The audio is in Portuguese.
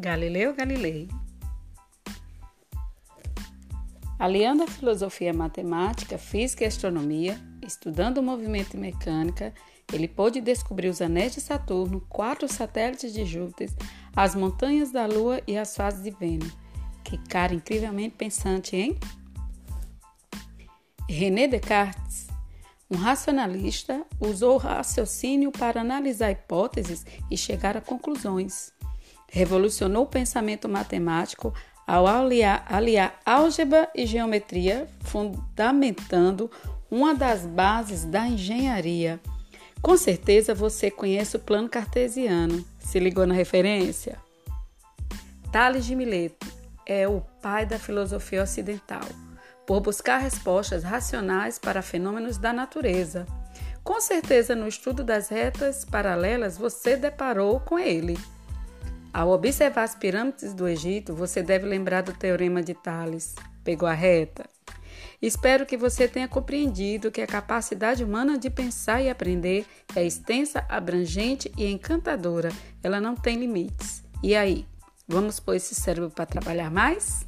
Galileu Galilei. Aliando a filosofia matemática, física e astronomia, estudando o movimento e mecânica, ele pôde descobrir os anéis de Saturno, quatro satélites de Júpiter, as montanhas da Lua e as fases de Vênus. Que cara incrivelmente pensante, hein? René Descartes, um racionalista, usou o raciocínio para analisar hipóteses e chegar a conclusões. Revolucionou o pensamento matemático ao aliar, aliar álgebra e geometria, fundamentando uma das bases da engenharia. Com certeza você conhece o plano cartesiano. Se ligou na referência? Tales de Mileto é o pai da filosofia ocidental, por buscar respostas racionais para fenômenos da natureza. Com certeza, no estudo das retas paralelas, você deparou com ele. Ao observar as pirâmides do Egito, você deve lembrar do teorema de Tales. Pegou a reta? Espero que você tenha compreendido que a capacidade humana de pensar e aprender é extensa, abrangente e encantadora. Ela não tem limites. E aí, vamos pôr esse cérebro para trabalhar mais?